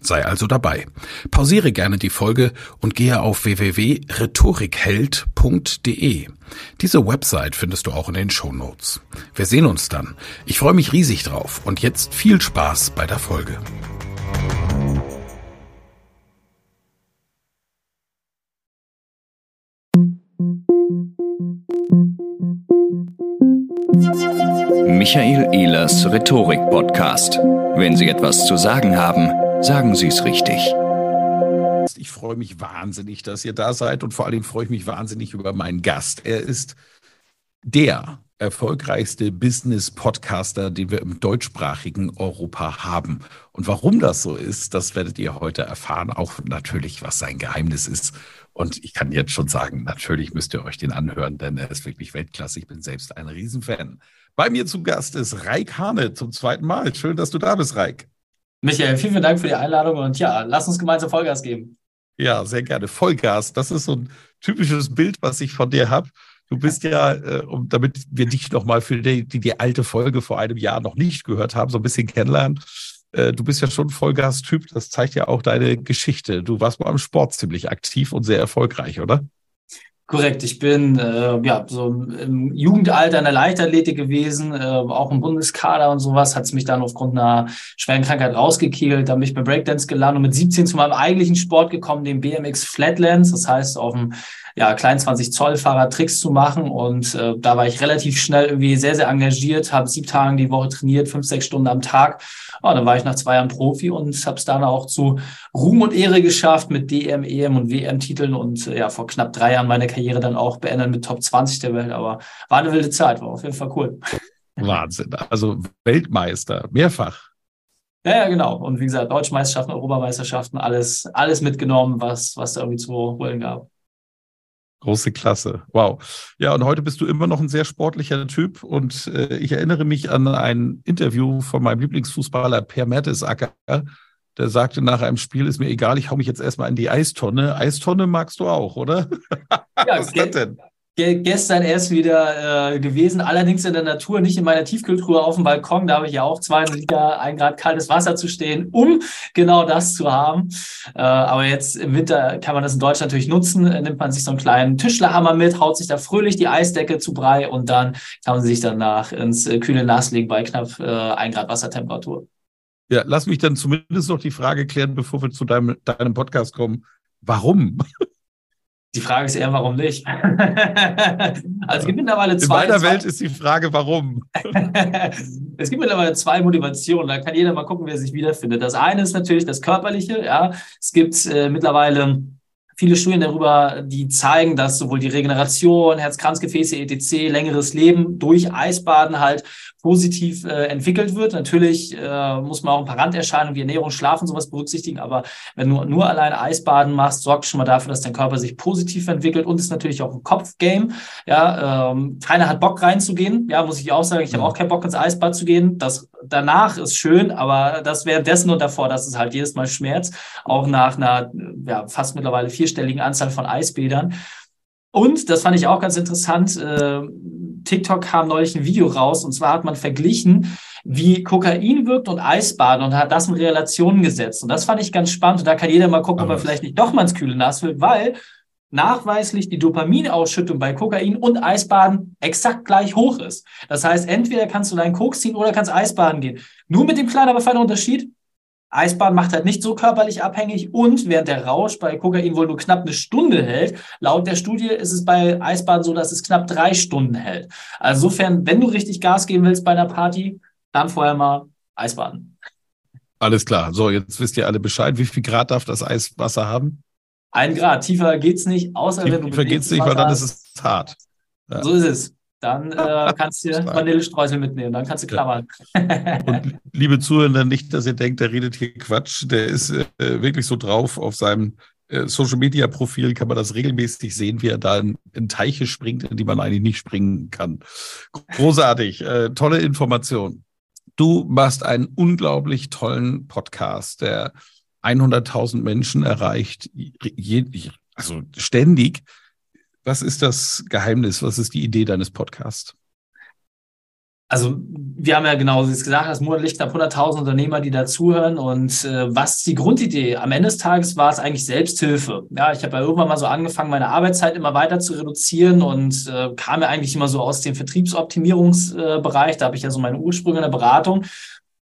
Sei also dabei. Pausiere gerne die Folge und gehe auf www.rhetorikheld.de. Diese Website findest du auch in den Show Notes. Wir sehen uns dann. Ich freue mich riesig drauf und jetzt viel Spaß bei der Folge. Michael Ehlers Rhetorik Podcast. Wenn Sie etwas zu sagen haben, Sagen Sie es richtig. Ich freue mich wahnsinnig, dass ihr da seid und vor allem freue ich mich wahnsinnig über meinen Gast. Er ist der erfolgreichste Business-Podcaster, den wir im deutschsprachigen Europa haben. Und warum das so ist, das werdet ihr heute erfahren. Auch natürlich, was sein Geheimnis ist. Und ich kann jetzt schon sagen, natürlich müsst ihr euch den anhören, denn er ist wirklich Weltklasse. Ich bin selbst ein Riesenfan. Bei mir zu Gast ist Reik Hane zum zweiten Mal. Schön, dass du da bist, Reik. Michael, vielen, vielen Dank für die Einladung und ja, lass uns gemeinsam Vollgas geben. Ja, sehr gerne. Vollgas. Das ist so ein typisches Bild, was ich von dir habe. Du bist ja, äh, damit wir dich noch mal für die, die, die alte Folge vor einem Jahr noch nicht gehört haben, so ein bisschen kennenlernen. Äh, du bist ja schon Vollgas-Typ. Das zeigt ja auch deine Geschichte. Du warst mal am Sport ziemlich aktiv und sehr erfolgreich, oder? Korrekt, ich bin äh, ja so im Jugendalter in der Leichtathletik gewesen, äh, auch im Bundeskader und sowas, hat es mich dann aufgrund einer schweren Krankheit rausgekegelt, dann bin ich beim Breakdance gelandet und mit 17 zu meinem eigentlichen Sport gekommen, dem BMX Flatlands, das heißt auf dem ja, kleinen 20 Zoll Fahrrad Tricks zu machen und äh, da war ich relativ schnell irgendwie sehr, sehr engagiert, habe sieben Tage die Woche trainiert, fünf, sechs Stunden am Tag ja, dann war ich nach zwei Jahren Profi und habe es dann auch zu Ruhm und Ehre geschafft mit DM, EM und WM-Titeln und äh, ja, vor knapp drei Jahren meine Karriere dann auch beendet mit Top 20 der Welt. Aber war eine wilde Zeit, war auf jeden Fall cool. Wahnsinn. Also Weltmeister, mehrfach. Ja, ja, genau. Und wie gesagt, Deutschmeisterschaften, Europameisterschaften, alles, alles mitgenommen, was, was da irgendwie zu holen gab. Große Klasse. Wow. Ja, und heute bist du immer noch ein sehr sportlicher Typ. Und äh, ich erinnere mich an ein Interview von meinem Lieblingsfußballer Per Mertesacker. Der sagte nach einem Spiel, ist mir egal, ich hau mich jetzt erstmal in die Eistonne. Eistonne magst du auch, oder? Ja, Was ist das denn? Gestern erst wieder äh, gewesen, allerdings in der Natur, nicht in meiner Tiefkühltruhe auf dem Balkon. Da habe ich ja auch zwei Liter, ein Grad kaltes Wasser zu stehen, um genau das zu haben. Äh, aber jetzt im Winter kann man das in Deutschland natürlich nutzen. Nimmt man sich so einen kleinen Tischlerhammer mit, haut sich da fröhlich die Eisdecke zu Brei und dann kann man sich danach ins äh, kühle Nass legen bei knapp äh, ein Grad Wassertemperatur. Ja, lass mich dann zumindest noch die Frage klären, bevor wir zu deinem, deinem Podcast kommen. Warum? Die Frage ist eher, warum nicht? also es gibt mittlerweile zwei. In meiner Welt ist die Frage, warum. es gibt mittlerweile zwei Motivationen. Da kann jeder mal gucken, wer sich wiederfindet. Das eine ist natürlich das Körperliche. Ja, es gibt äh, mittlerweile viele Studien darüber, die zeigen, dass sowohl die Regeneration, Herz-Kranzgefäße, etc., längeres Leben durch Eisbaden halt positiv äh, entwickelt wird. Natürlich äh, muss man auch ein paar Randerscheinungen wie Ernährung, Schlaf und sowas berücksichtigen, aber wenn du nur allein Eisbaden machst, sorgt schon mal dafür, dass dein Körper sich positiv entwickelt und ist natürlich auch ein Kopfgame. Ja, ähm, keiner hat Bock reinzugehen. Ja, muss ich auch sagen, ich habe auch keinen Bock ins Eisbad zu gehen. Das danach ist schön, aber das währenddessen und davor, das ist halt jedes Mal Schmerz, auch nach einer ja, fast mittlerweile vierstelligen Anzahl von Eisbädern. Und, das fand ich auch ganz interessant, äh, TikTok kam neulich ein Video raus und zwar hat man verglichen, wie Kokain wirkt und Eisbaden und hat das in Relation gesetzt. Und das fand ich ganz spannend. Und da kann jeder mal gucken, ob er vielleicht nicht doch mal ins kühle Nass will, weil nachweislich die Dopaminausschüttung bei Kokain und Eisbaden exakt gleich hoch ist. Das heißt, entweder kannst du deinen Koks ziehen oder kannst Eisbaden gehen. Nur mit dem kleinen, aber feinen Unterschied, Eisbaden macht halt nicht so körperlich abhängig und während der Rausch bei Kokain wohl nur knapp eine Stunde hält, laut der Studie ist es bei Eisbaden so, dass es knapp drei Stunden hält. Also insofern, wenn du richtig Gas geben willst bei einer Party, dann vorher mal Eisbaden. Alles klar. So, jetzt wisst ihr alle Bescheid. Wie viel Grad darf das Eiswasser haben? Ein Grad. Tiefer geht's nicht, außer Tiefer wenn du Tiefer geht's nicht, weil dann ist es hart. Ja. So ist es. Dann äh, kannst du Vanillestreusel mitnehmen, dann kannst du klammern. Und liebe Zuhörer, nicht, dass ihr denkt, der redet hier Quatsch. Der ist äh, wirklich so drauf auf seinem äh, Social Media Profil kann man das regelmäßig sehen, wie er da in, in Teiche springt, in die man eigentlich nicht springen kann. Großartig, äh, tolle Information. Du machst einen unglaublich tollen Podcast, der 100.000 Menschen erreicht, je, also ständig. Was ist das Geheimnis? Was ist die Idee deines Podcasts? Also wir haben ja genau wie es gesagt, das monatlich knapp 100.000 Unternehmer, die dazuhören. Und äh, was ist die Grundidee? Am Ende des Tages war es eigentlich Selbsthilfe. Ja, ich habe ja irgendwann mal so angefangen, meine Arbeitszeit immer weiter zu reduzieren und äh, kam ja eigentlich immer so aus dem Vertriebsoptimierungsbereich. Äh, da habe ich ja so meine Ursprünge in der Beratung.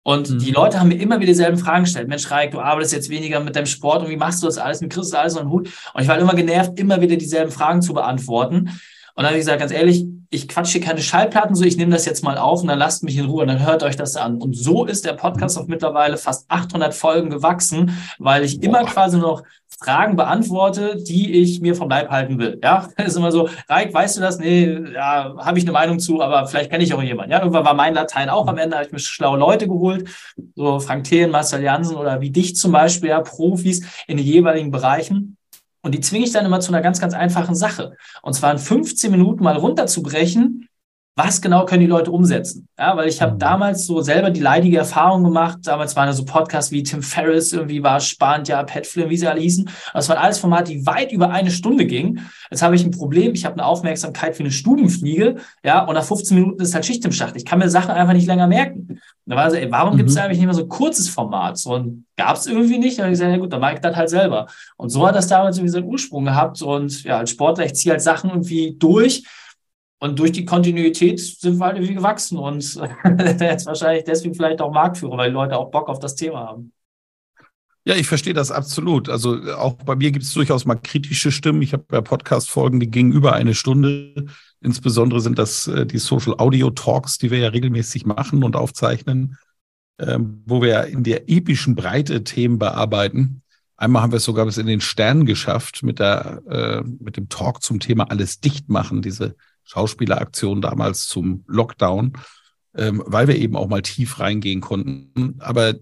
Und mhm. die Leute haben mir immer wieder dieselben Fragen gestellt. Mensch, Raik, du arbeitest jetzt weniger mit deinem Sport und wie machst du das alles? Wie kriegst du alles einen Hut? Und ich war immer genervt, immer wieder dieselben Fragen zu beantworten. Und dann habe ich gesagt, ganz ehrlich, ich quatsche hier keine Schallplatten, so ich nehme das jetzt mal auf und dann lasst mich in Ruhe und dann hört euch das an. Und so ist der Podcast auf mittlerweile fast 800 Folgen gewachsen, weil ich immer quasi noch Fragen beantworte, die ich mir vom Leib halten will. Ja, das ist immer so, Reik, weißt du das? Nee, ja, habe ich eine Meinung zu, aber vielleicht kenne ich auch jemanden. Ja, irgendwann war mein Latein auch am Ende, habe ich mir schlaue Leute geholt, so Frank Thelen, Marcel Jansen oder wie dich zum Beispiel, ja, Profis in den jeweiligen Bereichen. Und die zwinge ich dann immer zu einer ganz, ganz einfachen Sache. Und zwar in 15 Minuten mal runterzubrechen, was genau können die Leute umsetzen? Ja, weil ich habe mhm. damals so selber die leidige Erfahrung gemacht. Damals waren da so Podcasts wie Tim Ferriss, irgendwie war spannend, ja, Pat Flynn, wie sie alle hießen. Das waren alles Formate, die weit über eine Stunde gingen. Jetzt habe ich ein Problem. Ich habe eine Aufmerksamkeit für eine Stubenfliege. Ja, und nach 15 Minuten ist halt Schicht im Schacht. Ich kann mir Sachen einfach nicht länger merken. Und da war so, ey, warum mhm. gibt es eigentlich nicht mehr so ein kurzes Format? So ein gab es irgendwie nicht. Da habe ich gesagt, ja gut, dann mache ich das halt selber. Und so hat das damals irgendwie seinen Ursprung gehabt. Und ja, als Sportler, ich ziehe halt Sachen irgendwie durch und durch die Kontinuität sind wir halt irgendwie gewachsen und jetzt wahrscheinlich deswegen vielleicht auch Marktführer, weil die Leute auch Bock auf das Thema haben. Ja, ich verstehe das absolut. Also auch bei mir gibt es durchaus mal kritische Stimmen. Ich habe ja Podcast-Folgen, die gingen über eine Stunde. Insbesondere sind das äh, die Social Audio Talks, die wir ja regelmäßig machen und aufzeichnen, ähm, wo wir in der epischen Breite Themen bearbeiten. Einmal haben wir es sogar bis in den Stern geschafft mit der, äh, mit dem Talk zum Thema alles dicht machen, diese Schauspieleraktion damals zum Lockdown, ähm, weil wir eben auch mal tief reingehen konnten. Aber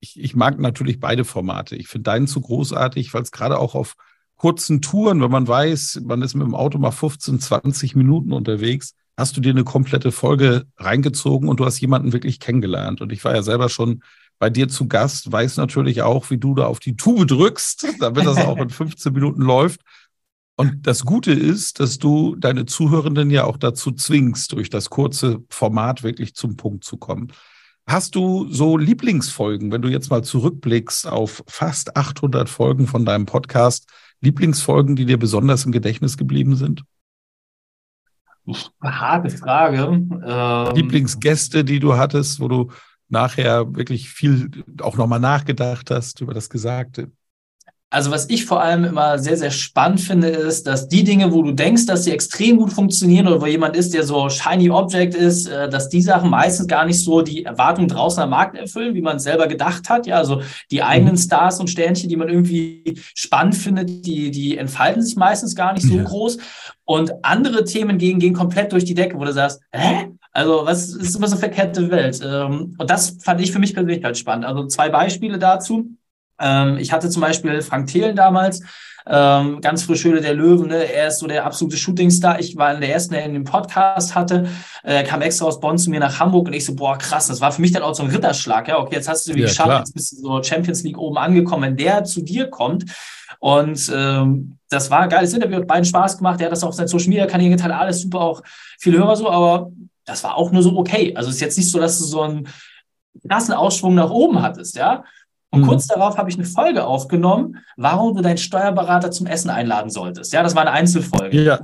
ich, ich mag natürlich beide Formate. Ich finde deinen zu großartig, weil es gerade auch auf kurzen Touren, wenn man weiß, man ist mit dem Auto mal 15, 20 Minuten unterwegs, hast du dir eine komplette Folge reingezogen und du hast jemanden wirklich kennengelernt. Und ich war ja selber schon bei dir zu Gast, weiß natürlich auch, wie du da auf die Tube drückst, damit das auch in 15 Minuten läuft. Und das Gute ist, dass du deine Zuhörenden ja auch dazu zwingst, durch das kurze Format wirklich zum Punkt zu kommen. Hast du so Lieblingsfolgen, wenn du jetzt mal zurückblickst auf fast 800 Folgen von deinem Podcast, Lieblingsfolgen, die dir besonders im Gedächtnis geblieben sind? Harte Frage. Ähm Lieblingsgäste, die du hattest, wo du nachher wirklich viel auch nochmal nachgedacht hast über das Gesagte? Also was ich vor allem immer sehr, sehr spannend finde, ist, dass die Dinge, wo du denkst, dass sie extrem gut funktionieren oder wo jemand ist, der so shiny Object ist, äh, dass die Sachen meistens gar nicht so die Erwartungen draußen am Markt erfüllen, wie man es selber gedacht hat. Ja, also die eigenen mhm. Stars und Sternchen, die man irgendwie spannend findet, die, die entfalten sich meistens gar nicht so ja. groß. Und andere Themen gehen, gehen komplett durch die Decke, wo du sagst, hä? Also, was ist immer so verkehrte Welt? Ähm, und das fand ich für mich persönlich halt spannend. Also zwei Beispiele dazu. Ähm, ich hatte zum Beispiel Frank Thelen damals, ähm, ganz frisch Höhle der Löwen, ne? er ist so der absolute Shootingstar. Ich war in der ersten, der in dem Podcast hatte, äh, kam extra aus Bonn zu mir nach Hamburg und ich so, boah, krass, das war für mich dann auch so ein Ritterschlag. Ja, okay, jetzt hast du es ja, geschafft, klar. jetzt bist du so Champions League oben angekommen, wenn der zu dir kommt. Und ähm, das war ein geiles Interview, hat beiden Spaß gemacht. Er hat das auf seinen Social Media Kanälen geteilt, alles super, auch viele Hörer so, aber das war auch nur so okay. Also es ist jetzt nicht so, dass du so einen krassen Ausschwung nach oben hattest, ja. Und mhm. kurz darauf habe ich eine Folge aufgenommen, warum du deinen Steuerberater zum Essen einladen solltest. Ja, das war eine Einzelfolge. Ja.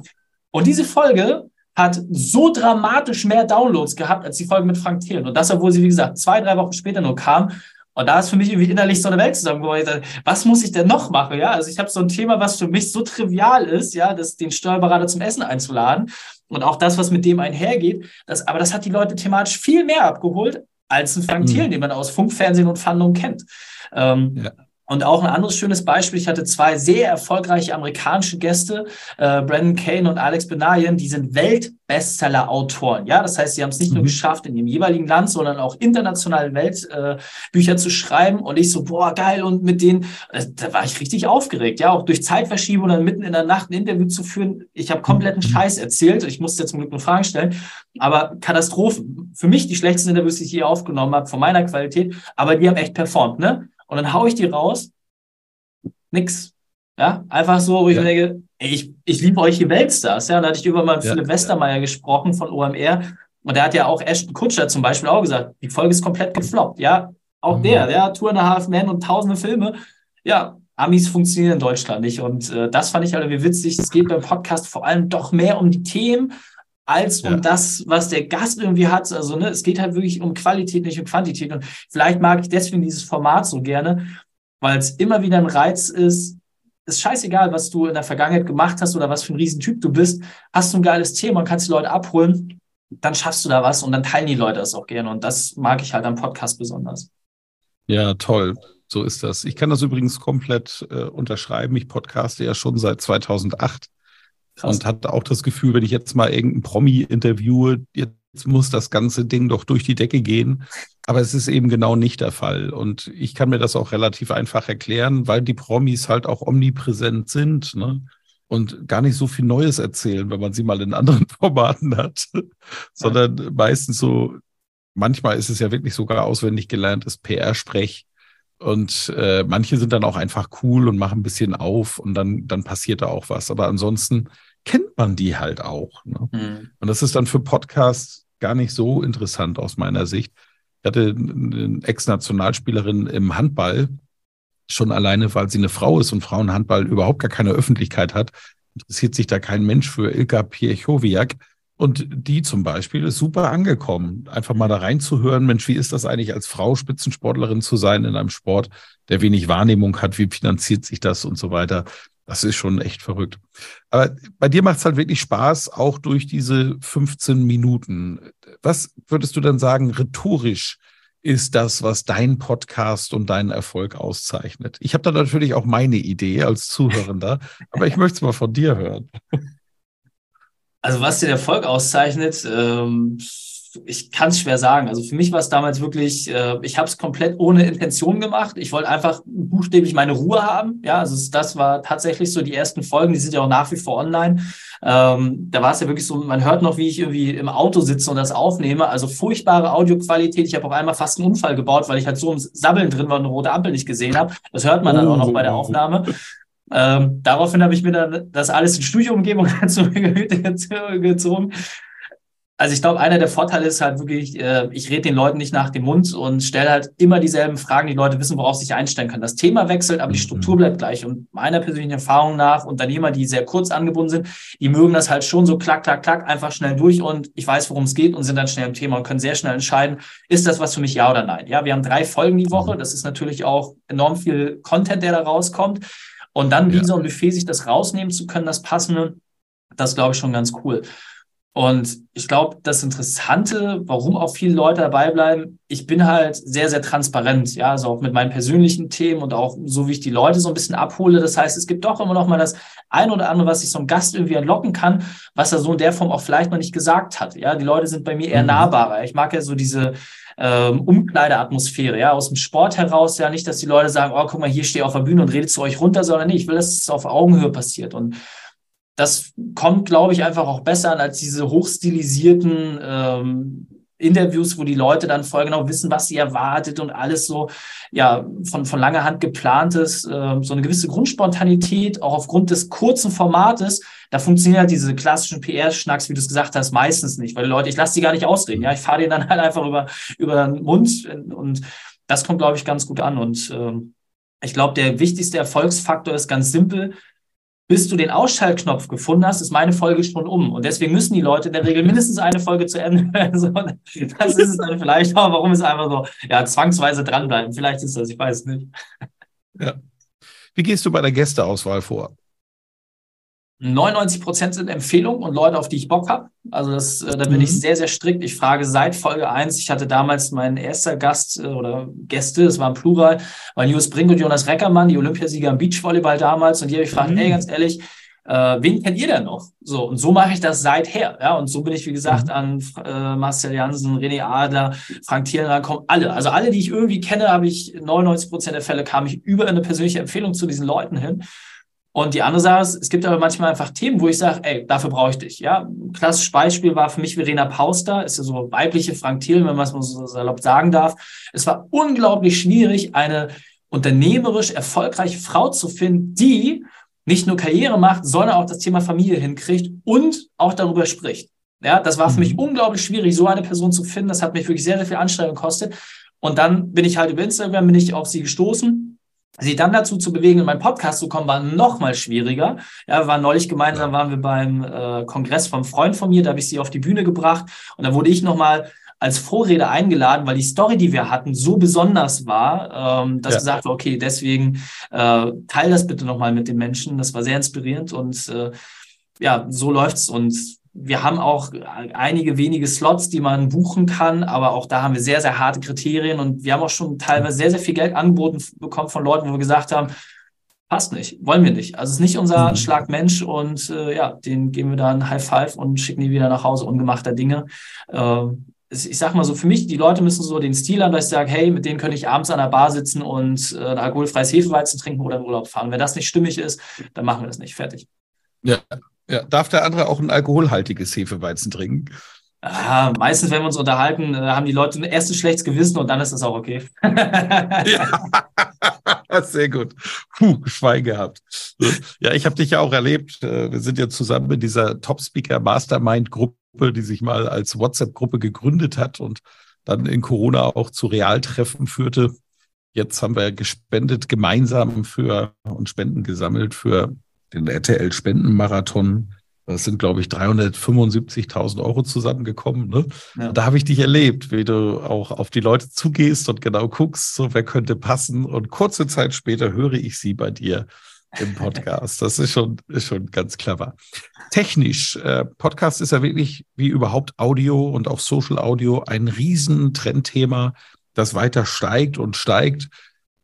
Und diese Folge hat so dramatisch mehr Downloads gehabt als die Folge mit Frank Thelen. Und das, obwohl sie, wie gesagt, zwei, drei Wochen später nur kam. Und da ist für mich irgendwie innerlich so eine Welt zusammengebrochen. Was muss ich denn noch machen? Ja, also ich habe so ein Thema, was für mich so trivial ist, ja, das, den Steuerberater zum Essen einzuladen und auch das, was mit dem einhergeht. Das, aber das hat die Leute thematisch viel mehr abgeholt als ein Frank mhm. Thiel, den man aus Funk, Fernsehen und Fandung kennt. Ähm, ja. Und auch ein anderes schönes Beispiel, ich hatte zwei sehr erfolgreiche amerikanische Gäste, äh, Brandon Kane und Alex Benayen, die sind Weltbestseller-Autoren. Ja, das heißt, sie haben es nicht mhm. nur geschafft, in ihrem jeweiligen Land, sondern auch internationale Weltbücher äh, zu schreiben. Und ich so, boah, geil. Und mit denen, äh, da war ich richtig aufgeregt. Ja, auch durch Zeitverschiebung dann mitten in der Nacht ein Interview zu führen. Ich habe kompletten mhm. Scheiß erzählt. Ich musste jetzt zum Glück nur Fragen stellen. Aber Katastrophen. Für mich die schlechtesten Interviews, die ich hier aufgenommen habe, von meiner Qualität. Aber die haben echt performt, ne? Und dann haue ich die raus. Nix. Ja, einfach so, wo ich ja. denke, ey, ich, ich liebe euch, die Weltstars. Ja, da hatte ich über mal ja. Philipp Westermeier gesprochen von OMR. Und der hat ja auch Ashton Kutscher zum Beispiel auch gesagt, die Folge ist komplett gefloppt. Ja, auch mhm. der, ja, Tour and a Half Man und tausende Filme. Ja, Amis funktionieren in Deutschland nicht. Und äh, das fand ich halt irgendwie witzig. Es geht beim Podcast vor allem doch mehr um die Themen als um ja. das, was der Gast irgendwie hat. Also ne, es geht halt wirklich um Qualität, nicht um Quantität. Und vielleicht mag ich deswegen dieses Format so gerne, weil es immer wieder ein Reiz ist. Ist scheißegal, was du in der Vergangenheit gemacht hast oder was für ein Riesentyp du bist. Hast du ein geiles Thema und kannst die Leute abholen, dann schaffst du da was und dann teilen die Leute das auch gerne. Und das mag ich halt am Podcast besonders. Ja, toll. So ist das. Ich kann das übrigens komplett äh, unterschreiben. Ich podcaste ja schon seit 2008 Krass. und hatte auch das Gefühl, wenn ich jetzt mal irgendeinen Promi interviewe, jetzt muss das ganze Ding doch durch die Decke gehen. Aber es ist eben genau nicht der Fall. Und ich kann mir das auch relativ einfach erklären, weil die Promis halt auch omnipräsent sind ne? und gar nicht so viel Neues erzählen, wenn man sie mal in anderen Formaten hat, sondern ja. meistens so, manchmal ist es ja wirklich sogar auswendig gelerntes PR-Sprech. Und äh, manche sind dann auch einfach cool und machen ein bisschen auf und dann, dann passiert da auch was. Aber ansonsten kennt man die halt auch. Ne? Mhm. Und das ist dann für Podcasts gar nicht so interessant aus meiner Sicht. Ich hatte eine Ex-Nationalspielerin im Handball, schon alleine, weil sie eine Frau ist und Frauenhandball überhaupt gar keine Öffentlichkeit hat, interessiert sich da kein Mensch für Ilka Piechowiak. Und die zum Beispiel ist super angekommen, einfach mal da reinzuhören, Mensch, wie ist das eigentlich als Frau Spitzensportlerin zu sein in einem Sport, der wenig Wahrnehmung hat, wie finanziert sich das und so weiter. Das ist schon echt verrückt. Aber bei dir macht es halt wirklich Spaß, auch durch diese 15 Minuten. Was würdest du dann sagen, rhetorisch ist das, was dein Podcast und deinen Erfolg auszeichnet? Ich habe da natürlich auch meine Idee als Zuhörender, aber ich möchte es mal von dir hören. Also was den Erfolg auszeichnet, ähm, ich kann es schwer sagen. Also für mich war es damals wirklich, äh, ich habe es komplett ohne Intention gemacht. Ich wollte einfach buchstäblich meine Ruhe haben. Ja, also das war tatsächlich so die ersten Folgen, die sind ja auch nach wie vor online. Ähm, da war es ja wirklich so, man hört noch, wie ich irgendwie im Auto sitze und das aufnehme. Also furchtbare Audioqualität. Ich habe auch einmal fast einen Unfall gebaut, weil ich halt so im Sabbeln drin war und eine rote Ampel nicht gesehen habe. Das hört man dann auch noch bei der oh. Aufnahme. Ähm, daraufhin habe ich mir dann das alles in Studioumgebung zu mir gezogen. Also ich glaube, einer der Vorteile ist halt wirklich, äh, ich rede den Leuten nicht nach dem Mund und stelle halt immer dieselben Fragen. Die Leute wissen, worauf sie sich einstellen können. Das Thema wechselt, aber die mhm. Struktur bleibt gleich. Und meiner persönlichen Erfahrung nach, Unternehmer, die sehr kurz angebunden sind, die mögen das halt schon so klack, klack, klack, einfach schnell durch und ich weiß, worum es geht und sind dann schnell im Thema und können sehr schnell entscheiden, ist das was für mich, ja oder nein. Ja, wir haben drei Folgen die Woche. Mhm. Das ist natürlich auch enorm viel Content, der da rauskommt. Und dann wie ja. so ein Buffet sich das rausnehmen zu können, das passende, das glaube ich schon ganz cool. Und ich glaube, das Interessante, warum auch viele Leute dabei bleiben, ich bin halt sehr, sehr transparent, ja, also auch mit meinen persönlichen Themen und auch so, wie ich die Leute so ein bisschen abhole. Das heißt, es gibt doch immer noch mal das ein oder andere, was ich so einem Gast irgendwie entlocken kann, was er so in der Form auch vielleicht noch nicht gesagt hat. Ja, die Leute sind bei mir eher mhm. nahbarer. Ich mag ja so diese ähm, Umkleideatmosphäre, ja, aus dem Sport heraus, ja, nicht, dass die Leute sagen, oh, guck mal, hier stehe ich auf der Bühne und rede zu euch runter, sondern nee, ich will, dass es auf Augenhöhe passiert. Und das kommt, glaube ich, einfach auch besser an als diese hochstilisierten ähm, Interviews, wo die Leute dann voll genau wissen, was sie erwartet und alles so, ja, von, von langer Hand geplantes, äh, so eine gewisse Grundspontanität, auch aufgrund des kurzen Formates, da funktionieren halt diese klassischen PR-Schnacks, wie du es gesagt hast, meistens nicht, weil die Leute, ich lasse die gar nicht ausreden, ja, ich fahre denen dann halt einfach über, über den Mund und das kommt, glaube ich, ganz gut an. Und äh, ich glaube, der wichtigste Erfolgsfaktor ist ganz simpel, bis du den Ausschaltknopf gefunden hast, ist meine Folge schon um. Und deswegen müssen die Leute in der Regel mindestens eine Folge zu Ende hören. Das ist es dann vielleicht auch, warum es einfach so, ja, zwangsweise dranbleiben. Vielleicht ist das, ich weiß es nicht. Ja. Wie gehst du bei der Gästeauswahl vor? 99 Prozent sind Empfehlungen und Leute, auf die ich Bock habe. Also das, äh, da bin mhm. ich sehr, sehr strikt. Ich frage seit Folge 1. Ich hatte damals meinen erster Gast äh, oder Gäste, es waren Plural, waren Jus Brink und Jonas Reckermann, die Olympiasieger im Beachvolleyball damals. Und die habe ich gefragt, mhm. ey, ganz ehrlich, äh, wen kennt ihr denn noch? So, und so mache ich das seither. Ja, und so bin ich, wie gesagt, mhm. an äh, Marcel Jansen, René Adler, Frank Thierer, kommen alle. Also alle, die ich irgendwie kenne, habe ich 99 Prozent der Fälle kam ich über eine persönliche Empfehlung zu diesen Leuten hin. Und die andere Sache ist, es gibt aber manchmal einfach Themen, wo ich sage, ey, dafür brauche ich dich. Ja, ein klassisches Beispiel war für mich Verena Pauster, ist ja so weibliche Frank Thiel, wenn man es mal so salopp sagen darf. Es war unglaublich schwierig, eine unternehmerisch erfolgreiche Frau zu finden, die nicht nur Karriere macht, sondern auch das Thema Familie hinkriegt und auch darüber spricht. Ja, das war für mich mhm. unglaublich schwierig, so eine Person zu finden. Das hat mich wirklich sehr, sehr viel Anstrengung gekostet. Und dann bin ich halt über Instagram, bin ich auf sie gestoßen Sie dann dazu zu bewegen, in meinen Podcast zu kommen, war noch mal schwieriger. Ja, wir waren neulich gemeinsam, waren wir beim äh, Kongress vom Freund von mir, da habe ich sie auf die Bühne gebracht und da wurde ich noch mal als Vorrede eingeladen, weil die Story, die wir hatten, so besonders war, ähm, dass ja. gesagt war, okay, deswegen äh, teil das bitte noch mal mit den Menschen. Das war sehr inspirierend und äh, ja, so läuft's und wir haben auch einige wenige Slots, die man buchen kann, aber auch da haben wir sehr, sehr harte Kriterien und wir haben auch schon teilweise sehr, sehr viel Geld angeboten bekommen von Leuten, wo wir gesagt haben, passt nicht, wollen wir nicht. Also es ist nicht unser mhm. Schlagmensch und äh, ja, den geben wir dann High Five und schicken die wieder nach Hause ungemachter Dinge. Äh, ich sag mal so, für mich, die Leute müssen so den Stil haben, dass ich sage, hey, mit denen könnte ich abends an der Bar sitzen und äh, ein alkoholfreies Hefeweizen trinken oder in Urlaub fahren. Wenn das nicht stimmig ist, dann machen wir das nicht. Fertig. Ja, ja, darf der andere auch ein alkoholhaltiges Hefeweizen trinken? Ah, meistens, wenn wir uns unterhalten, äh, haben die Leute erst ein schlechtes Gewissen und dann ist das auch okay. ja, sehr gut. Puh, Schwein gehabt. Ja, ich habe dich ja auch erlebt. Äh, wir sind ja zusammen in dieser Top Speaker Mastermind Gruppe, die sich mal als WhatsApp-Gruppe gegründet hat und dann in Corona auch zu Realtreffen führte. Jetzt haben wir gespendet gemeinsam für und Spenden gesammelt für den RTL Spendenmarathon. Das sind, glaube ich, 375.000 Euro zusammengekommen. Ne? Ja. Da habe ich dich erlebt, wie du auch auf die Leute zugehst und genau guckst, so wer könnte passen. Und kurze Zeit später höre ich sie bei dir im Podcast. Das ist schon, ist schon ganz clever. Technisch, äh, Podcast ist ja wirklich wie überhaupt Audio und auch Social Audio ein Riesentrendthema, das weiter steigt und steigt.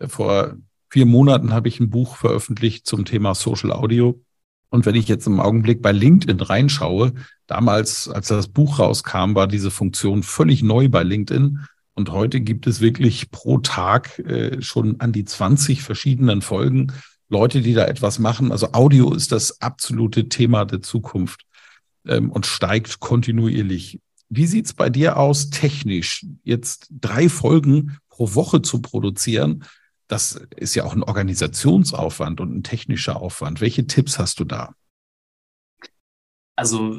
Vor vier Monaten habe ich ein Buch veröffentlicht zum Thema Social Audio. Und wenn ich jetzt im Augenblick bei LinkedIn reinschaue, damals, als das Buch rauskam, war diese Funktion völlig neu bei LinkedIn. Und heute gibt es wirklich pro Tag äh, schon an die 20 verschiedenen Folgen Leute, die da etwas machen. Also Audio ist das absolute Thema der Zukunft ähm, und steigt kontinuierlich. Wie sieht's bei dir aus technisch? Jetzt drei Folgen pro Woche zu produzieren, das ist ja auch ein Organisationsaufwand und ein technischer Aufwand. Welche Tipps hast du da? Also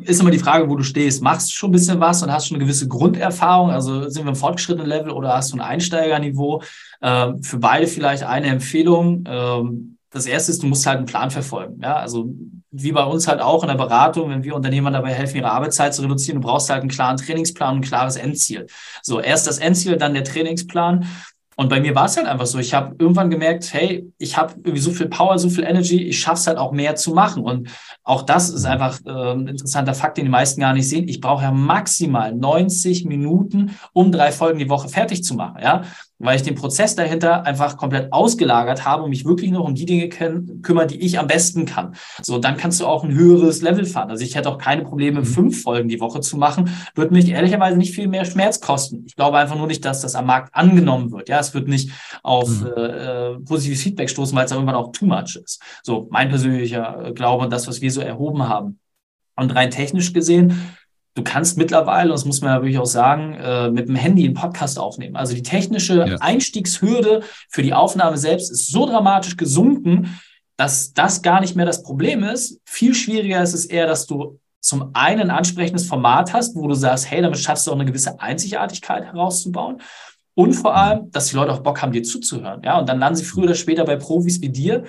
ist immer die Frage, wo du stehst. Machst schon ein bisschen was und hast schon eine gewisse Grunderfahrung? Also sind wir im fortgeschrittenen Level oder hast du ein Einsteigerniveau? Ähm, für beide vielleicht eine Empfehlung. Ähm, das erste ist, du musst halt einen Plan verfolgen. Ja, also wie bei uns halt auch in der Beratung, wenn wir Unternehmern dabei helfen, ihre Arbeitszeit zu reduzieren, du brauchst halt einen klaren Trainingsplan und ein klares Endziel. So, erst das Endziel, dann der Trainingsplan. Und bei mir war es halt einfach so. Ich habe irgendwann gemerkt, hey, ich habe irgendwie so viel Power, so viel Energy, ich schaffe es halt auch mehr zu machen. Und auch das ist einfach äh, ein interessanter Fakt, den die meisten gar nicht sehen. Ich brauche ja maximal 90 Minuten, um drei Folgen die Woche fertig zu machen. Ja, weil ich den Prozess dahinter einfach komplett ausgelagert habe und mich wirklich noch um die Dinge kümmere, die ich am besten kann. So, dann kannst du auch ein höheres Level fahren. Also ich hätte auch keine Probleme, mhm. fünf Folgen die Woche zu machen. Wird mich ehrlicherweise nicht viel mehr Schmerz kosten. Ich glaube einfach nur nicht, dass das am Markt angenommen wird. Ja, es wird nicht auf mhm. äh, äh positives Feedback stoßen, weil es irgendwann auch too much ist. So, mein persönlicher Glaube und das, was wir so erhoben haben. Und rein technisch gesehen du kannst mittlerweile, das muss man ja wirklich auch sagen, äh, mit dem Handy einen Podcast aufnehmen. Also die technische ja. Einstiegshürde für die Aufnahme selbst ist so dramatisch gesunken, dass das gar nicht mehr das Problem ist. Viel schwieriger ist es eher, dass du zum einen ein ansprechendes Format hast, wo du sagst, hey, damit schaffst du auch eine gewisse Einzigartigkeit herauszubauen. Und vor allem, dass die Leute auch Bock haben, dir zuzuhören. Ja, und dann landen sie früher oder später bei Profis wie dir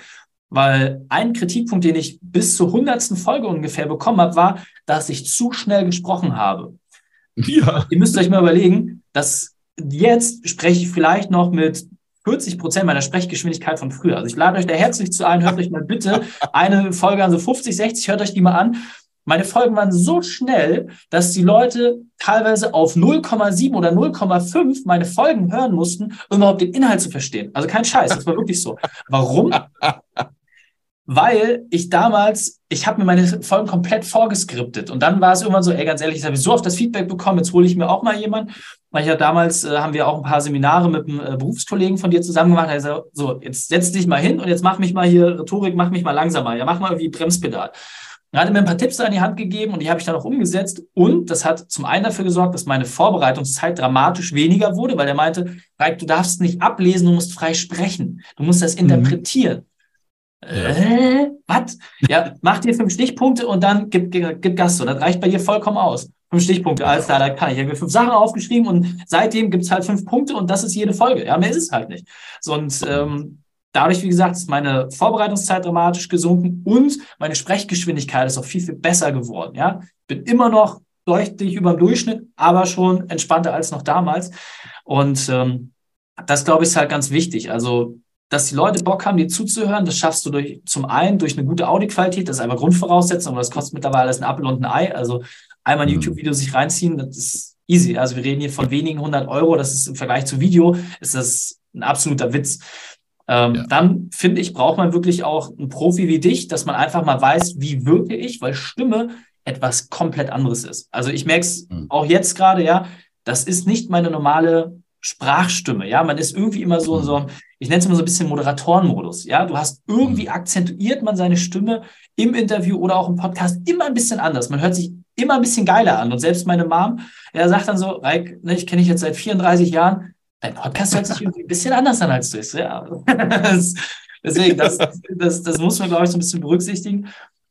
Weil ein Kritikpunkt, den ich bis zur hundertsten Folge ungefähr bekommen habe, war, dass ich zu schnell gesprochen habe. Ja. Ihr müsst euch mal überlegen, dass jetzt spreche ich vielleicht noch mit 40 Prozent meiner Sprechgeschwindigkeit von früher. Also ich lade euch da herzlich zu ein, hört euch mal bitte eine Folge an, so 50, 60, hört euch die mal an. Meine Folgen waren so schnell, dass die Leute teilweise auf 0,7 oder 0,5 meine Folgen hören mussten, um überhaupt den Inhalt zu verstehen. Also kein Scheiß, das war wirklich so. Warum? Weil ich damals, ich habe mir meine Folgen komplett vorgeskriptet und dann war es irgendwann so, ey, ganz ehrlich, ich habe so oft das Feedback bekommen, jetzt hole ich mir auch mal jemanden, weil ja damals äh, haben wir auch ein paar Seminare mit einem äh, Berufskollegen von dir zusammen gemacht, also so, jetzt setz dich mal hin und jetzt mach mich mal hier Rhetorik, mach mich mal langsamer, ja, mach mal irgendwie Bremspedal. Er hat mir ein paar Tipps an die Hand gegeben und die habe ich dann auch umgesetzt. Und das hat zum einen dafür gesorgt, dass meine Vorbereitungszeit dramatisch weniger wurde, weil er meinte, Reik, du darfst nicht ablesen, du musst frei sprechen. Du musst das mhm. Äh, was? Ja, mach dir fünf Stichpunkte und dann gib, gib Gas. So, das reicht bei dir vollkommen aus. Fünf Stichpunkte, alles klar, da kann ich. Ich habe mir fünf Sachen aufgeschrieben und seitdem gibt es halt fünf Punkte und das ist jede Folge. Ja, mehr ist es halt nicht. So, und ähm, dadurch, wie gesagt, ist meine Vorbereitungszeit dramatisch gesunken und meine Sprechgeschwindigkeit ist auch viel, viel besser geworden. Ja, bin immer noch deutlich über dem Durchschnitt, aber schon entspannter als noch damals. Und ähm, das, glaube ich, ist halt ganz wichtig. Also dass die Leute Bock haben, dir zuzuhören. Das schaffst du durch, zum einen durch eine gute Audioqualität, das ist einfach Grundvoraussetzung, aber das kostet mittlerweile alles ein Apfel und ein Ei. Also einmal ein mhm. YouTube-Video sich reinziehen, das ist easy. Also wir reden hier von wenigen hundert Euro. Das ist im Vergleich zu Video, ist das ein absoluter Witz. Ähm, ja. Dann finde ich, braucht man wirklich auch einen Profi wie dich, dass man einfach mal weiß, wie wirke ich, weil Stimme etwas komplett anderes ist. Also ich merke es mhm. auch jetzt gerade, ja, das ist nicht meine normale Sprachstimme. Ja, man ist irgendwie immer so, so, ich nenne es immer so ein bisschen Moderatorenmodus. Ja, du hast irgendwie mhm. akzentuiert man seine Stimme im Interview oder auch im Podcast immer ein bisschen anders. Man hört sich immer ein bisschen geiler an. Und selbst meine Mom, er sagt dann so, Reik, ne, ich kenne dich jetzt seit 34 Jahren, dein Podcast hört sich irgendwie ein bisschen anders an als du. Ja, deswegen, das, das, das muss man, glaube ich, so ein bisschen berücksichtigen.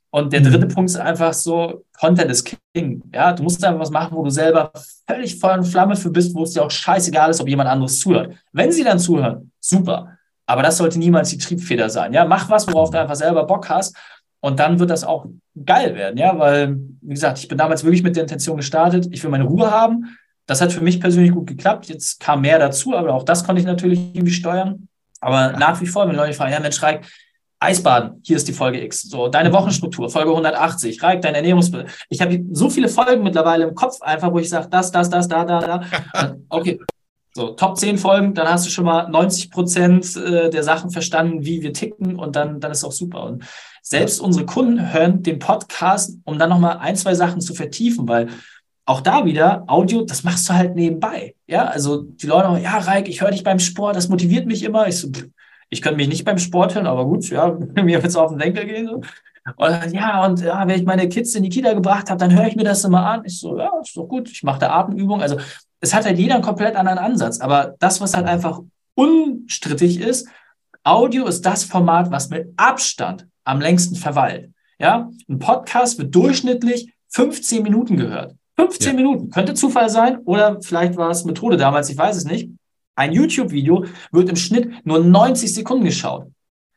Und der dritte mhm. Punkt ist einfach so, Content ist King. Ja, du musst einfach was machen, wo du selber völlig voll in Flamme für bist, wo es dir auch scheißegal ist, ob jemand anderes zuhört. Wenn sie dann zuhören, super. Aber das sollte niemals die Triebfeder sein. Ja, mach was, worauf du einfach selber Bock hast. Und dann wird das auch geil werden. Ja, weil, wie gesagt, ich bin damals wirklich mit der Intention gestartet. Ich will meine Ruhe haben. Das hat für mich persönlich gut geklappt. Jetzt kam mehr dazu, aber auch das konnte ich natürlich irgendwie steuern. Aber nach wie vor, wenn Leute fragen, ja, Mensch, Reik, Eisbaden, hier ist die Folge X. So, deine Wochenstruktur, Folge 180, Reik, dein Ernährungsbild. Ich habe so viele Folgen mittlerweile im Kopf, einfach, wo ich sage, das, das, das, da, da, da. Okay, so, Top 10 Folgen, dann hast du schon mal 90 Prozent äh, der Sachen verstanden, wie wir ticken und dann, dann ist auch super. Und selbst unsere Kunden hören den Podcast, um dann nochmal ein, zwei Sachen zu vertiefen, weil auch da wieder, Audio, das machst du halt nebenbei. Ja, also die Leute, ja, Reik, ich höre dich beim Sport, das motiviert mich immer. Ich so, pff, ich könnte mich nicht beim Sport hören, aber gut, ja, mir wird es auf den Denkel gehen. So. Und, ja, und ja, wenn ich meine Kids in die Kita gebracht habe, dann höre ich mir das immer an. Ich so, ja, ist doch gut, ich mache da Atemübungen. Also es hat halt jeder einen komplett anderen Ansatz. Aber das, was halt einfach unstrittig ist, Audio ist das Format, was mit Abstand am längsten verweilt. Ja, ein Podcast wird durchschnittlich 15 Minuten gehört. 15 ja. Minuten. Könnte Zufall sein oder vielleicht war es Methode damals, ich weiß es nicht. Ein YouTube-Video wird im Schnitt nur 90 Sekunden geschaut.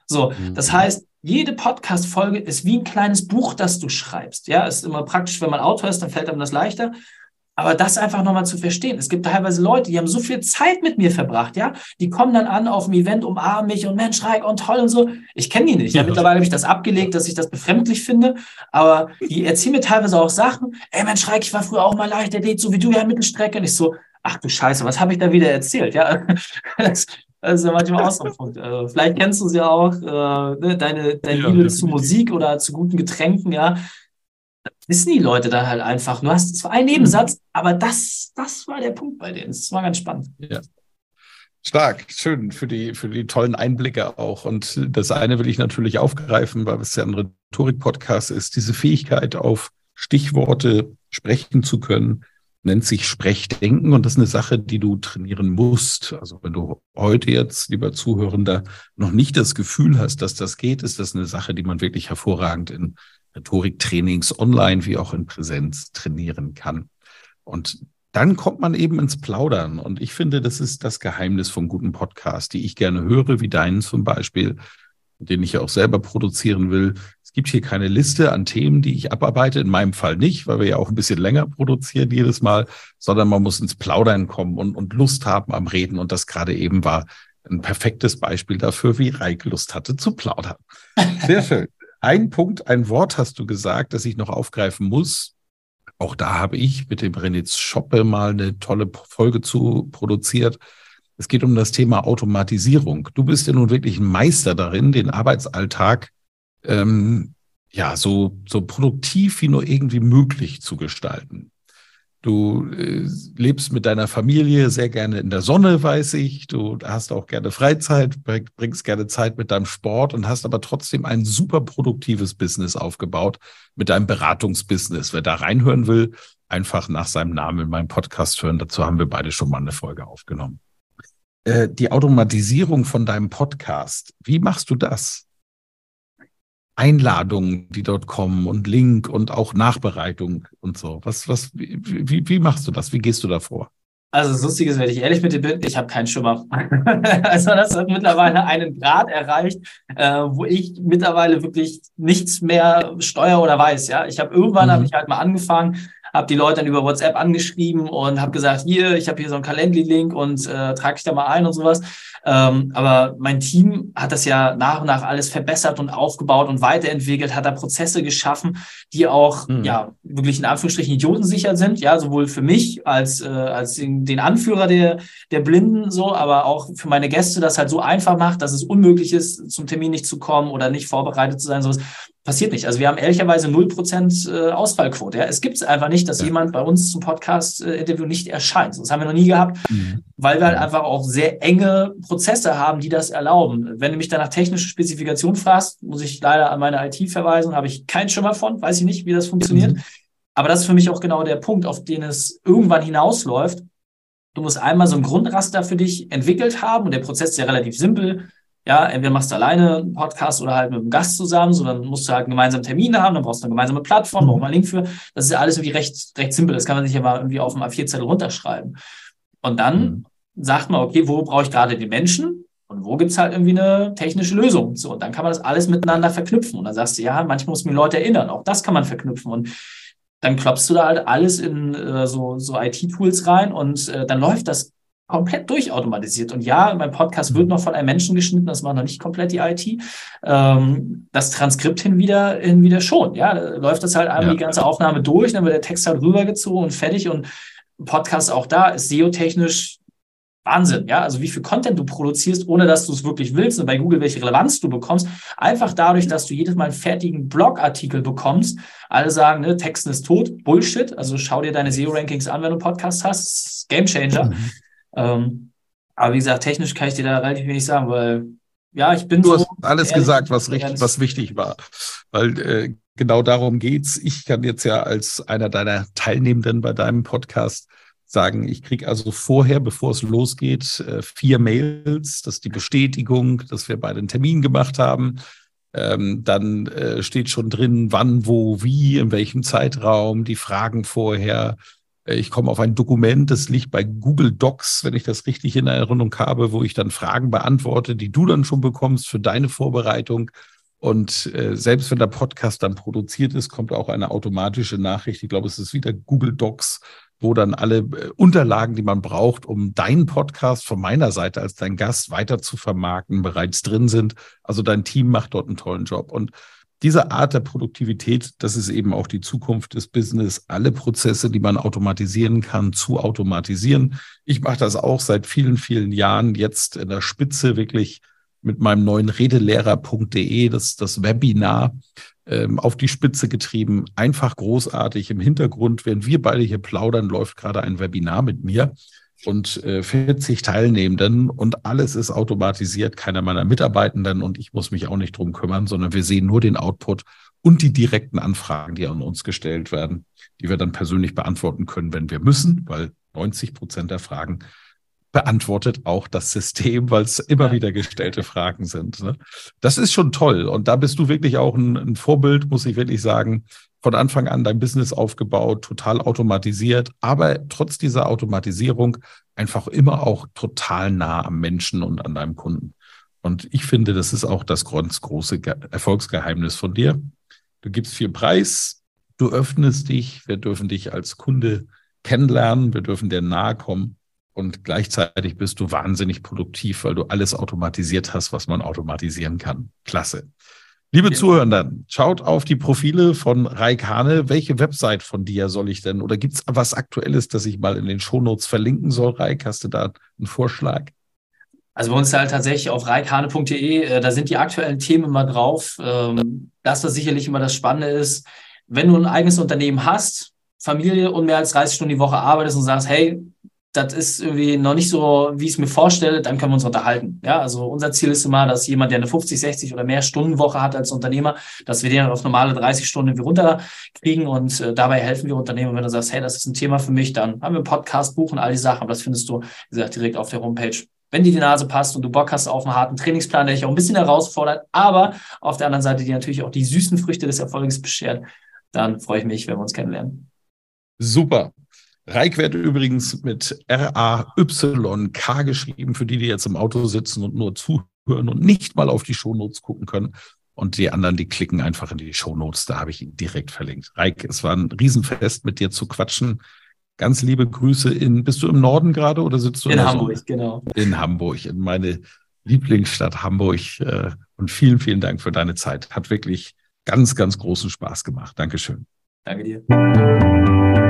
So, mhm. das heißt, jede Podcast-Folge ist wie ein kleines Buch, das du schreibst. Ja, ist immer praktisch, wenn man Autor ist, dann fällt einem das leichter. Aber das einfach nochmal zu verstehen. Es gibt teilweise Leute, die haben so viel Zeit mit mir verbracht, ja. Die kommen dann an auf dem Event, umarmen mich und Mensch, Reik und toll und so. Ich kenne die nicht. Ja, mittlerweile habe ich das abgelegt, dass ich das befremdlich finde. Aber die erzählen mir teilweise auch Sachen. Ey, Mensch, Reik, ich war früher auch mal leicht, der Leichtathlet, so wie du ja Mittelstrecke. Und ich so, ach du Scheiße, was habe ich da wieder erzählt? Ja, das, das ist ja manchmal auch so ein Punkt. Also vielleicht kennst du sie ja auch, äh, ne, deine, deine ja, Liebe zu Musik oder zu guten Getränken, ja. Das wissen die Leute dann halt einfach. Du hast zwar einen Nebensatz, mhm. aber das, das war der Punkt bei denen. Das war ganz spannend. Ja. Stark, schön für die, für die tollen Einblicke auch. Und das eine will ich natürlich aufgreifen, weil es ja ein Rhetorik-Podcast ist, diese Fähigkeit auf Stichworte sprechen zu können, nennt sich Sprechdenken und das ist eine Sache, die du trainieren musst. Also wenn du heute jetzt, lieber Zuhörender, noch nicht das Gefühl hast, dass das geht, ist das eine Sache, die man wirklich hervorragend in Rhetoriktrainings online wie auch in Präsenz trainieren kann. Und dann kommt man eben ins Plaudern. Und ich finde, das ist das Geheimnis vom guten Podcast, die ich gerne höre, wie deinen zum Beispiel. den ich ja auch selber produzieren will. Es gibt hier keine Liste an Themen, die ich abarbeite. In meinem Fall nicht, weil wir ja auch ein bisschen länger produzieren jedes Mal, sondern man muss ins Plaudern kommen und, und Lust haben am Reden. Und das gerade eben war ein perfektes Beispiel dafür, wie Reik Lust hatte zu plaudern. Sehr schön. Ein Punkt, ein Wort hast du gesagt, das ich noch aufgreifen muss. Auch da habe ich mit dem Renitz Schoppe mal eine tolle Folge zu produziert. Es geht um das Thema Automatisierung. Du bist ja nun wirklich ein Meister darin, den Arbeitsalltag ähm, ja so, so produktiv wie nur irgendwie möglich zu gestalten. Du äh, lebst mit deiner Familie sehr gerne in der Sonne, weiß ich. Du hast auch gerne Freizeit, bringst gerne Zeit mit deinem Sport und hast aber trotzdem ein super produktives Business aufgebaut mit deinem Beratungsbusiness. Wer da reinhören will, einfach nach seinem Namen in meinem Podcast hören. Dazu haben wir beide schon mal eine Folge aufgenommen. Äh, die Automatisierung von deinem Podcast, wie machst du das? Einladungen, die dort kommen und Link und auch Nachbereitung und so. Was, was, wie, wie machst du das? Wie gehst du da vor? Also das Lustige ist, wenn ich ehrlich mit dir bin, ich habe keinen Schimmer. also das hat mittlerweile einen Grad erreicht, äh, wo ich mittlerweile wirklich nichts mehr steuere oder weiß. Ja, ich habe irgendwann mhm. habe ich halt mal angefangen, habe die Leute dann über WhatsApp angeschrieben und habe gesagt, hier, ich habe hier so einen Calendly-Link und äh, trage ich da mal ein und sowas. Ähm, aber mein Team hat das ja nach und nach alles verbessert und aufgebaut und weiterentwickelt, hat da Prozesse geschaffen, die auch mhm. ja wirklich in Anführungsstrichen idiotensicher sind, ja, sowohl für mich als, äh, als den, den Anführer der, der Blinden so, aber auch für meine Gäste das halt so einfach macht, dass es unmöglich ist, zum Termin nicht zu kommen oder nicht vorbereitet zu sein. Sowas passiert nicht. Also wir haben ehrlicherweise 0% äh, Ausfallquote. Ja. Es gibt es einfach nicht, dass ja. jemand bei uns zum Podcast-Interview nicht erscheint. Das haben wir noch nie gehabt, mhm. weil wir halt einfach auch sehr enge Prozesse haben, die das erlauben. Wenn du mich dann nach technischer Spezifikation fragst, muss ich leider an meine IT verweisen, habe ich keinen Schimmer von, weiß ich nicht, wie das funktioniert. Mhm. Aber das ist für mich auch genau der Punkt, auf den es irgendwann hinausläuft. Du musst einmal so ein Grundraster für dich entwickelt haben und der Prozess ist ja relativ simpel ja, entweder machst du alleine einen Podcast oder halt mit einem Gast zusammen, so dann musst du halt einen gemeinsamen Termin haben, dann brauchst du eine gemeinsame Plattform, brauchst mal einen Link für. Das ist ja alles irgendwie recht, recht simpel. Das kann man sich ja mal irgendwie auf dem A4-Zettel runterschreiben. Und dann mhm. sagt man, okay, wo brauche ich gerade den Menschen? Und wo gibt's halt irgendwie eine technische Lösung? So, und dann kann man das alles miteinander verknüpfen. Und dann sagst du, ja, manchmal muss man die Leute erinnern. Auch das kann man verknüpfen. Und dann klopfst du da halt alles in äh, so, so IT-Tools rein und äh, dann läuft das komplett durchautomatisiert. Und ja, mein Podcast wird mhm. noch von einem Menschen geschnitten, das macht noch nicht komplett die IT. Ähm, das Transkript hin wieder, hin wieder schon. Ja, da läuft das halt einmal ja. die ganze Aufnahme durch, dann wird der Text halt rübergezogen und fertig. Und Podcast auch da ist SEO-technisch Wahnsinn, ja. Also wie viel Content du produzierst, ohne dass du es wirklich willst und bei Google welche Relevanz du bekommst. Einfach dadurch, dass du jedes Mal einen fertigen Blogartikel bekommst. Alle sagen, ne, Texten ist tot, Bullshit. Also schau dir deine SEO-Rankings an, wenn du Podcast hast. Game Changer. Mhm. Ähm, aber wie gesagt, technisch kann ich dir da relativ wenig sagen, weil ja, ich bin du so. hast alles gesagt, was richtig, was wichtig war. Weil äh, genau darum geht's. Ich kann jetzt ja als einer deiner Teilnehmenden bei deinem Podcast sagen, ich kriege also vorher, bevor es losgeht, äh, vier Mails. Das ist die Bestätigung, dass wir beide einen Termin gemacht haben. Ähm, dann äh, steht schon drin, wann, wo, wie, in welchem Zeitraum, die Fragen vorher, ich komme auf ein Dokument, das liegt bei Google Docs, wenn ich das richtig in Erinnerung habe, wo ich dann Fragen beantworte, die du dann schon bekommst für deine Vorbereitung. Und äh, selbst wenn der Podcast dann produziert ist, kommt auch eine automatische Nachricht. Ich glaube, es ist wieder Google Docs, wo dann alle äh, Unterlagen, die man braucht, um deinen Podcast von meiner Seite als dein Gast weiter zu vermarkten, bereits drin sind. Also dein Team macht dort einen tollen Job. Und diese Art der Produktivität, das ist eben auch die Zukunft des Business, alle Prozesse, die man automatisieren kann, zu automatisieren. Ich mache das auch seit vielen, vielen Jahren jetzt in der Spitze wirklich mit meinem neuen Redelehrer.de, das, das Webinar, ähm, auf die Spitze getrieben. Einfach großartig. Im Hintergrund, während wir beide hier plaudern, läuft gerade ein Webinar mit mir und äh, 40 Teilnehmenden und alles ist automatisiert, keiner meiner Mitarbeitenden und ich muss mich auch nicht drum kümmern, sondern wir sehen nur den Output und die direkten Anfragen, die an uns gestellt werden, die wir dann persönlich beantworten können, wenn wir müssen, weil 90 Prozent der Fragen beantwortet auch das System, weil es immer wieder gestellte Fragen sind. Ne? Das ist schon toll. Und da bist du wirklich auch ein, ein Vorbild, muss ich wirklich sagen, von Anfang an dein Business aufgebaut, total automatisiert, aber trotz dieser Automatisierung einfach immer auch total nah am Menschen und an deinem Kunden. Und ich finde, das ist auch das ganz große Erfolgsgeheimnis von dir. Du gibst viel Preis, du öffnest dich, wir dürfen dich als Kunde kennenlernen, wir dürfen dir nahe kommen und gleichzeitig bist du wahnsinnig produktiv, weil du alles automatisiert hast, was man automatisieren kann. Klasse. Liebe ja. Zuhörer, schaut auf die Profile von Raik Hane. Welche Website von dir soll ich denn oder gibt es was Aktuelles, das ich mal in den Shownotes verlinken soll, Raik? Hast du da einen Vorschlag? Also bei uns halt tatsächlich auf reikhane.de, äh, da sind die aktuellen Themen immer drauf. Ähm, das, was sicherlich immer das Spannende ist, wenn du ein eigenes Unternehmen hast, Familie und mehr als 30 Stunden die Woche arbeitest und sagst, hey, das ist irgendwie noch nicht so, wie ich es mir vorstelle, dann können wir uns unterhalten. Ja, also unser Ziel ist immer, dass jemand, der eine 50, 60 oder mehr Stundenwoche hat als Unternehmer, dass wir den auf normale 30 Stunden runterkriegen und äh, dabei helfen wir Unternehmen. wenn du sagst, hey, das ist ein Thema für mich, dann haben wir einen Podcast, buchen all die Sachen, aber das findest du, wie gesagt, direkt auf der Homepage. Wenn dir die Nase passt und du Bock hast auf einen harten Trainingsplan, der dich auch ein bisschen herausfordert, aber auf der anderen Seite dir natürlich auch die süßen Früchte des Erfolges beschert, dann freue ich mich, wenn wir uns kennenlernen. Super. Reik wird übrigens mit R-A-Y-K geschrieben, für die, die jetzt im Auto sitzen und nur zuhören und nicht mal auf die Shownotes gucken können. Und die anderen, die klicken einfach in die Shownotes, da habe ich ihn direkt verlinkt. Reik, es war ein Riesenfest, mit dir zu quatschen. Ganz liebe Grüße in, bist du im Norden gerade oder sitzt du in, in Hamburg, so? genau. In Hamburg, in meine Lieblingsstadt Hamburg. Äh, und vielen, vielen Dank für deine Zeit. Hat wirklich ganz, ganz großen Spaß gemacht. Dankeschön. Danke dir.